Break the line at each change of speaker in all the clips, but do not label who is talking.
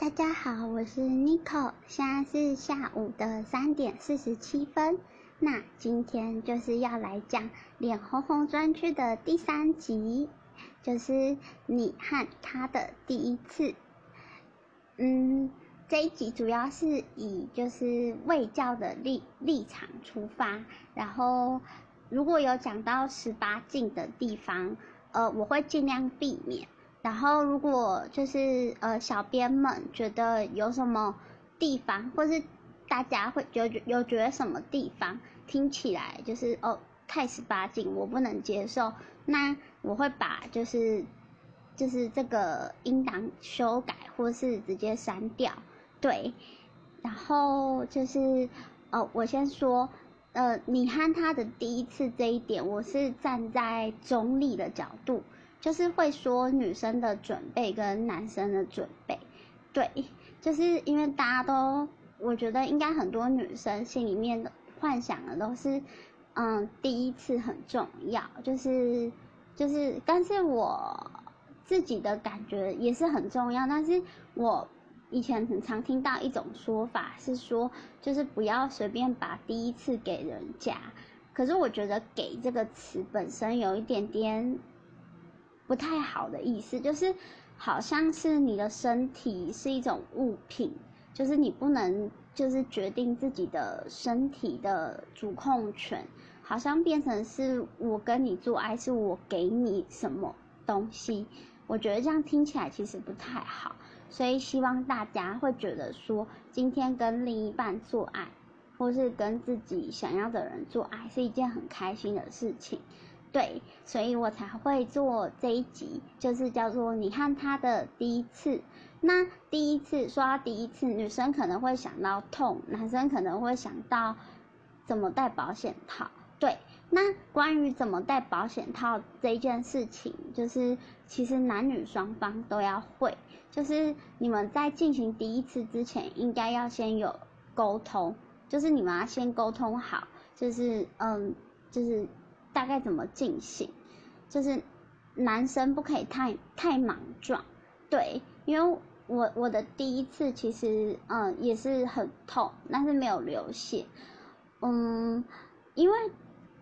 大家好，我是 Nico，现在是下午的三点四十七分。那今天就是要来讲脸红红专区的第三集，就是你和他的第一次。嗯，这一集主要是以就是卫教的立立场出发，然后如果有讲到十八禁的地方，呃，我会尽量避免。然后，如果就是呃，小编们觉得有什么地方，或是大家会有有觉得什么地方听起来就是哦太十八禁，我不能接受，那我会把就是就是这个音档修改，或是直接删掉。对，然后就是哦，我先说，呃，你和他的第一次这一点，我是站在中立的角度。就是会说女生的准备跟男生的准备，对，就是因为大家都，我觉得应该很多女生心里面的幻想的都是，嗯，第一次很重要，就是就是，但是我自己的感觉也是很重要，但是我以前很常听到一种说法是说，就是不要随便把第一次给人家，可是我觉得“给”这个词本身有一点点。不太好的意思，就是好像是你的身体是一种物品，就是你不能就是决定自己的身体的主控权，好像变成是我跟你做爱，是我给你什么东西，我觉得这样听起来其实不太好，所以希望大家会觉得说，今天跟另一半做爱，或是跟自己想要的人做爱，是一件很开心的事情。对，所以我才会做这一集，就是叫做你和他的第一次。那第一次说到第一次，女生可能会想到痛，男生可能会想到怎么戴保险套。对，那关于怎么戴保险套这件事情，就是其实男女双方都要会，就是你们在进行第一次之前，应该要先有沟通，就是你们要先沟通好，就是嗯，就是。大概怎么进行？就是男生不可以太太莽撞，对，因为我我的第一次其实嗯也是很痛，但是没有流血，嗯，因为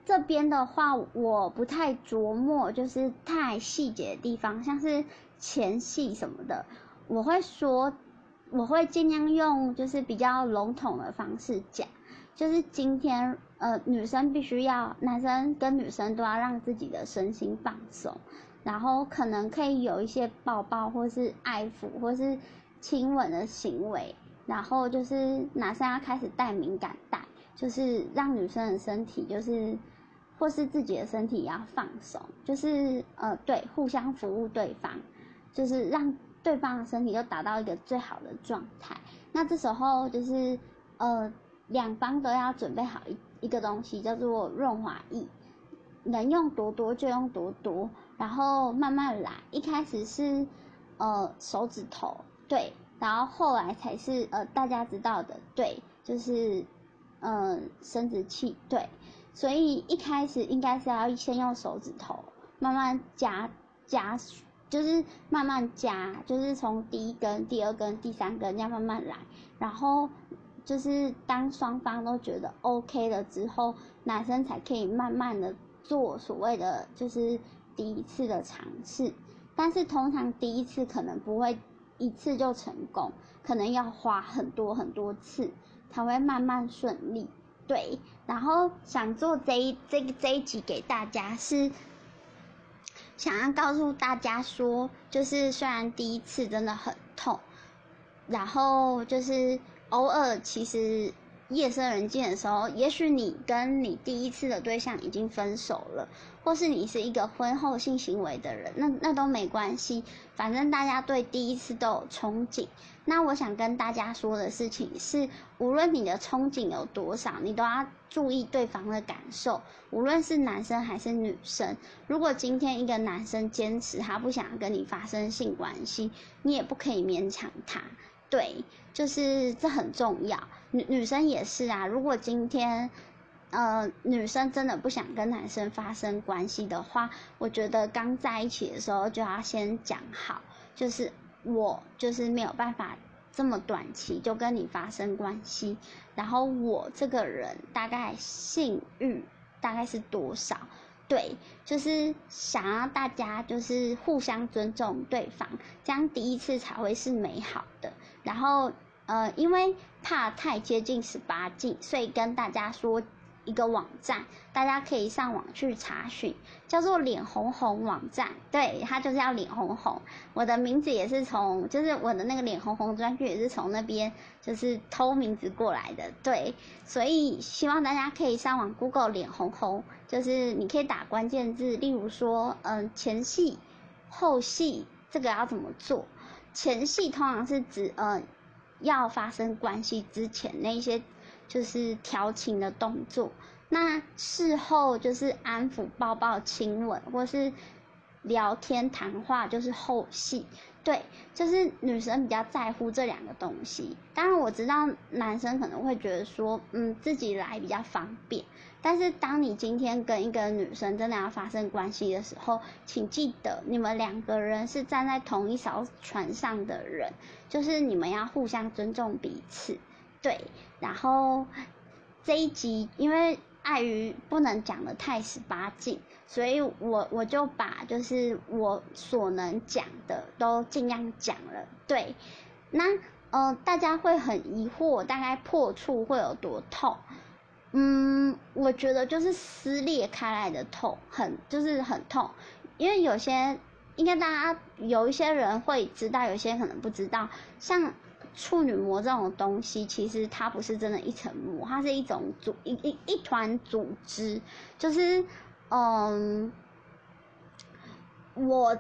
这边的话我不太琢磨，就是太细节的地方，像是前戏什么的，我会说，我会尽量用就是比较笼统的方式讲。就是今天，呃，女生必须要，男生跟女生都要让自己的身心放松，然后可能可以有一些抱抱或是爱抚或是亲吻的行为，然后就是男生要开始戴敏感带，就是让女生的身体就是或是自己的身体要放松，就是呃对，互相服务对方，就是让对方的身体都达到一个最好的状态。那这时候就是呃。两方都要准备好一一个东西，叫做润滑液，能用多多就用多多，然后慢慢来。一开始是呃手指头，对，然后后来才是呃大家知道的，对，就是嗯生殖器，对。所以一开始应该是要先用手指头慢慢加加，就是慢慢加，就是从第一根、第二根、第三根这样慢慢来，然后。就是当双方都觉得 OK 了之后，男生才可以慢慢的做所谓的就是第一次的尝试，但是通常第一次可能不会一次就成功，可能要花很多很多次才会慢慢顺利。对，然后想做这一这这一集给大家是想要告诉大家说，就是虽然第一次真的很痛，然后就是。偶尔，其实夜深人静的时候，也许你跟你第一次的对象已经分手了，或是你是一个婚后性行为的人，那那都没关系，反正大家对第一次都有憧憬。那我想跟大家说的事情是，无论你的憧憬有多少，你都要注意对方的感受。无论是男生还是女生，如果今天一个男生坚持他不想跟你发生性关系，你也不可以勉强他。对，就是这很重要。女女生也是啊。如果今天，呃，女生真的不想跟男生发生关系的话，我觉得刚在一起的时候就要先讲好，就是我就是没有办法这么短期就跟你发生关系，然后我这个人大概性欲大概是多少？对，就是想要大家就是互相尊重对方，这样第一次才会是美好的。然后呃，因为怕太接近十八禁，所以跟大家说。一个网站，大家可以上网去查询，叫做“脸红红”网站。对，它就是要脸红红。我的名字也是从，就是我的那个脸红红专区也是从那边，就是偷名字过来的。对，所以希望大家可以上网 Google“ 脸红红”，就是你可以打关键字，例如说，嗯，前戏、后戏，这个要怎么做？前戏通常是指，呃，要发生关系之前那些。就是调情的动作，那事后就是安抚、抱抱、亲吻，或是聊天谈话，就是后戏。对，就是女生比较在乎这两个东西。当然我知道男生可能会觉得说，嗯，自己来比较方便。但是当你今天跟一个女生真的要发生关系的时候，请记得你们两个人是站在同一艘船上的人，就是你们要互相尊重彼此。对，然后这一集因为碍于不能讲的太十八禁，所以我我就把就是我所能讲的都尽量讲了。对，那呃大家会很疑惑，大概破处会有多痛？嗯，我觉得就是撕裂开来的痛，很就是很痛，因为有些应该大家有一些人会知道，有些可能不知道，像。处女膜这种东西，其实它不是真的一层膜，它是一种组一一一团组织。就是，嗯，我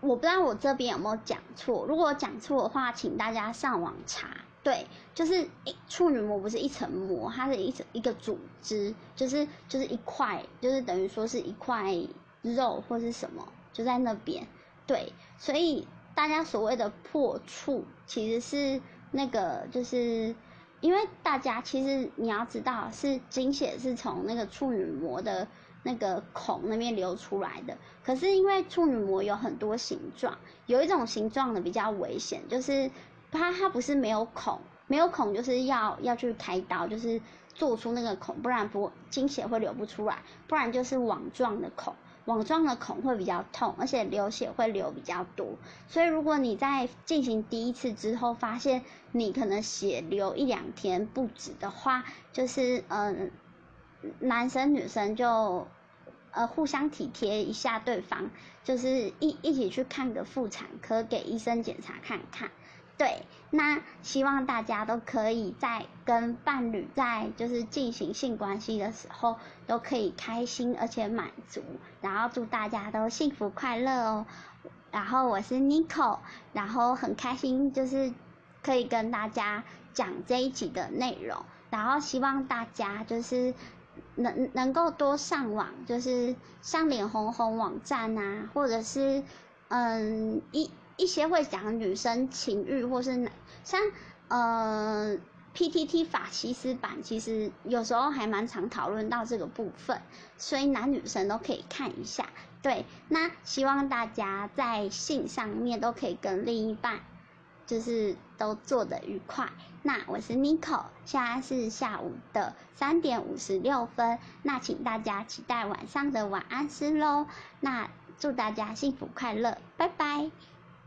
我不知道我这边有没有讲错，如果讲错的话，请大家上网查。对，就是一处女膜不是一层膜，它是一层一个组织，就是就是一块，就是等于说是一块肉或是什么，就在那边。对，所以。大家所谓的破处，其实是那个，就是因为大家其实你要知道，是精血是从那个处女膜的那个孔那边流出来的。可是因为处女膜有很多形状，有一种形状的比较危险，就是它它不是没有孔，没有孔就是要要去开刀，就是做出那个孔，不然不精血会流不出来，不然就是网状的孔。网状的孔会比较痛，而且流血会流比较多，所以如果你在进行第一次之后发现你可能血流一两天不止的话，就是嗯，男生女生就呃互相体贴一下对方，就是一一起去看个妇产科，给医生检查看看。对，那希望大家都可以在跟伴侣在就是进行性关系的时候，都可以开心而且满足，然后祝大家都幸福快乐哦。然后我是 Nico，然后很开心就是可以跟大家讲这一集的内容，然后希望大家就是能能够多上网，就是上脸红红网站啊，或者是嗯一。一些会讲女生情欲，或是男像呃 PTT 法西斯版，其实有时候还蛮常讨论到这个部分，所以男女生都可以看一下。对，那希望大家在性上面都可以跟另一半，就是都做得愉快。那我是 Nico，现在是下午的三点五十六分，那请大家期待晚上的晚安诗喽。那祝大家幸福快乐，拜拜。